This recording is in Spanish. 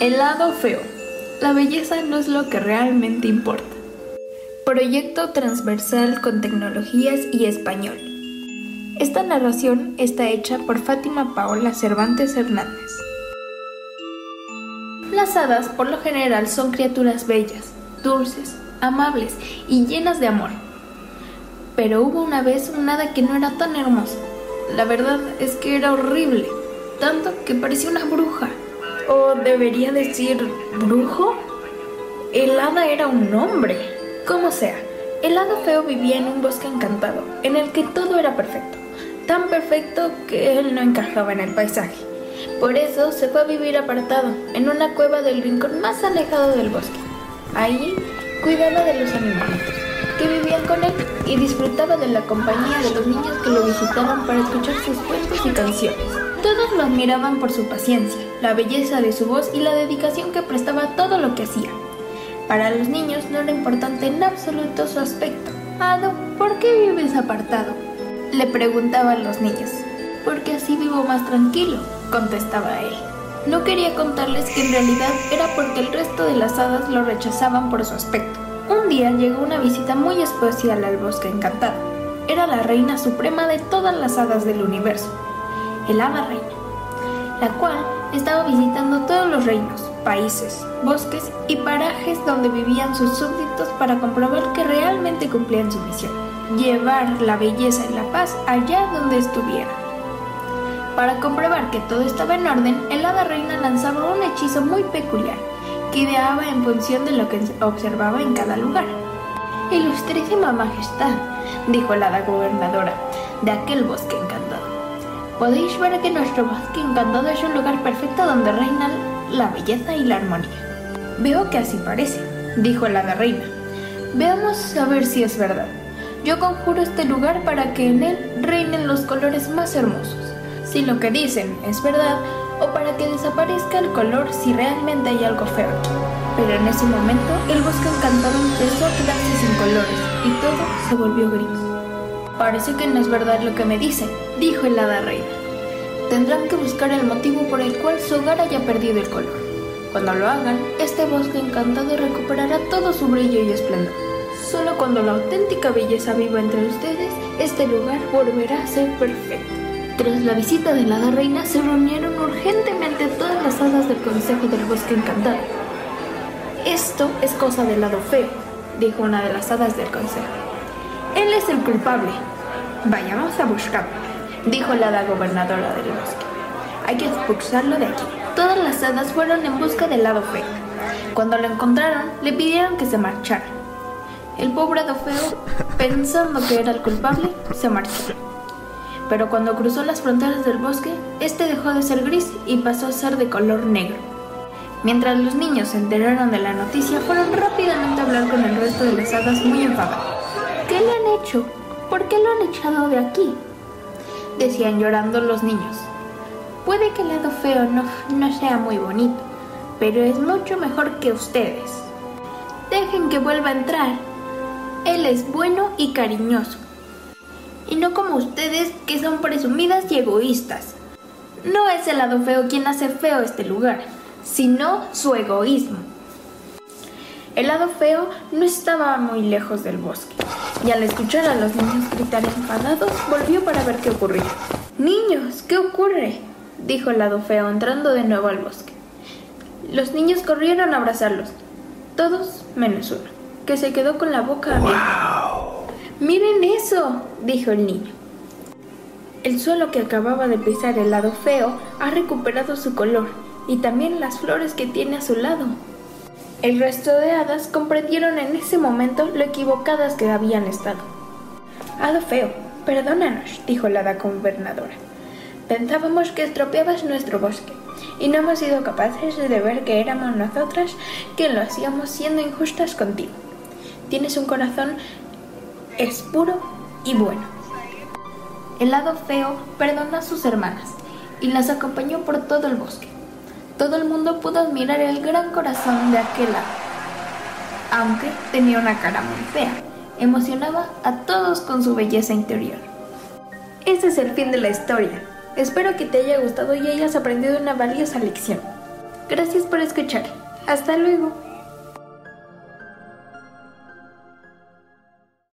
El lado feo. La belleza no es lo que realmente importa. Proyecto transversal con tecnologías y español. Esta narración está hecha por Fátima Paola Cervantes Hernández. Las hadas por lo general son criaturas bellas, dulces, amables y llenas de amor. Pero hubo una vez un hada que no era tan hermosa. La verdad es que era horrible, tanto que parecía una bruja. O debería decir brujo. El hada era un hombre. Como sea, el hada feo vivía en un bosque encantado, en el que todo era perfecto. Tan perfecto que él no encajaba en el paisaje. Por eso se fue a vivir apartado, en una cueva del rincón más alejado del bosque. Ahí cuidaba de los animalitos que vivían con él y disfrutaba de la compañía de los niños que lo visitaban para escuchar sus cuentos y canciones. Todos lo admiraban por su paciencia, la belleza de su voz y la dedicación que prestaba a todo lo que hacía. Para los niños no era importante en absoluto su aspecto. Ado, ¿por qué vives apartado? Le preguntaban los niños. Porque así vivo más tranquilo, contestaba él. No quería contarles que en realidad era porque el resto de las hadas lo rechazaban por su aspecto. Un día llegó una visita muy especial al bosque encantado. Era la reina suprema de todas las hadas del universo, el hada reina, la cual estaba visitando todos los reinos, países, bosques y parajes donde vivían sus súbditos para comprobar que realmente cumplían su misión, llevar la belleza y la paz allá donde estuviera. Para comprobar que todo estaba en orden, el hada reina lanzaba un hechizo muy peculiar que ideaba en función de lo que observaba en cada lugar. Ilustrísima Majestad, dijo la hada gobernadora de aquel bosque encantado. Podéis ver que nuestro bosque encantado es un lugar perfecto donde reinan la belleza y la armonía. Veo que así parece, dijo la hada reina. Veamos a ver si es verdad. Yo conjuro este lugar para que en él reinen los colores más hermosos. Si lo que dicen es verdad, o para que desaparezca el color si realmente hay algo feo aquí. Pero en ese momento el bosque encantado empezó a quedarse sin colores y todo se volvió gris. Parece que no es verdad lo que me dicen, dijo el hada reina. Tendrán que buscar el motivo por el cual su hogar haya perdido el color. Cuando lo hagan, este bosque encantado recuperará todo su brillo y esplendor. Solo cuando la auténtica belleza viva entre ustedes, este lugar volverá a ser perfecto. Tras la visita de la hada reina, se reunieron urgentemente todas las hadas del Consejo del Bosque Encantado. Esto es cosa del lado feo, dijo una de las hadas del consejo. Él es el culpable. Vayamos a buscarlo, dijo la hada gobernadora del bosque. Hay que expulsarlo de aquí. Todas las hadas fueron en busca del lado feo. Cuando lo encontraron, le pidieron que se marchara. El pobre hado feo, pensando que era el culpable, se marchó pero cuando cruzó las fronteras del bosque, este dejó de ser gris y pasó a ser de color negro. Mientras los niños se enteraron de la noticia, fueron rápidamente a hablar con el resto de las hadas muy enfadados. ¿Qué le han hecho? ¿Por qué lo han echado de aquí? Decían llorando los niños. Puede que el lado feo no, no sea muy bonito, pero es mucho mejor que ustedes. Dejen que vuelva a entrar. Él es bueno y cariñoso y no como ustedes que son presumidas y egoístas. No es el lado feo quien hace feo este lugar, sino su egoísmo. El lado feo no estaba muy lejos del bosque, y al escuchar a los niños gritar enfadados, volvió para ver qué ocurría. Niños, ¿qué ocurre? dijo el lado feo entrando de nuevo al bosque. Los niños corrieron a abrazarlos, todos menos uno, que se quedó con la boca abierta. Miren eso, dijo el niño. El suelo que acababa de pisar el lado feo ha recuperado su color y también las flores que tiene a su lado. El resto de hadas comprendieron en ese momento lo equivocadas que habían estado. Hado feo, perdónanos, dijo la hada gobernadora. Pensábamos que estropeabas nuestro bosque y no hemos sido capaces de ver que éramos nosotras quien lo hacíamos siendo injustas contigo. Tienes un corazón es puro y bueno. El lado feo perdonó a sus hermanas y las acompañó por todo el bosque. Todo el mundo pudo admirar el gran corazón de aquel lado. Aunque tenía una cara muy fea, emocionaba a todos con su belleza interior. Ese es el fin de la historia. Espero que te haya gustado y hayas aprendido una valiosa lección. Gracias por escuchar. Hasta luego.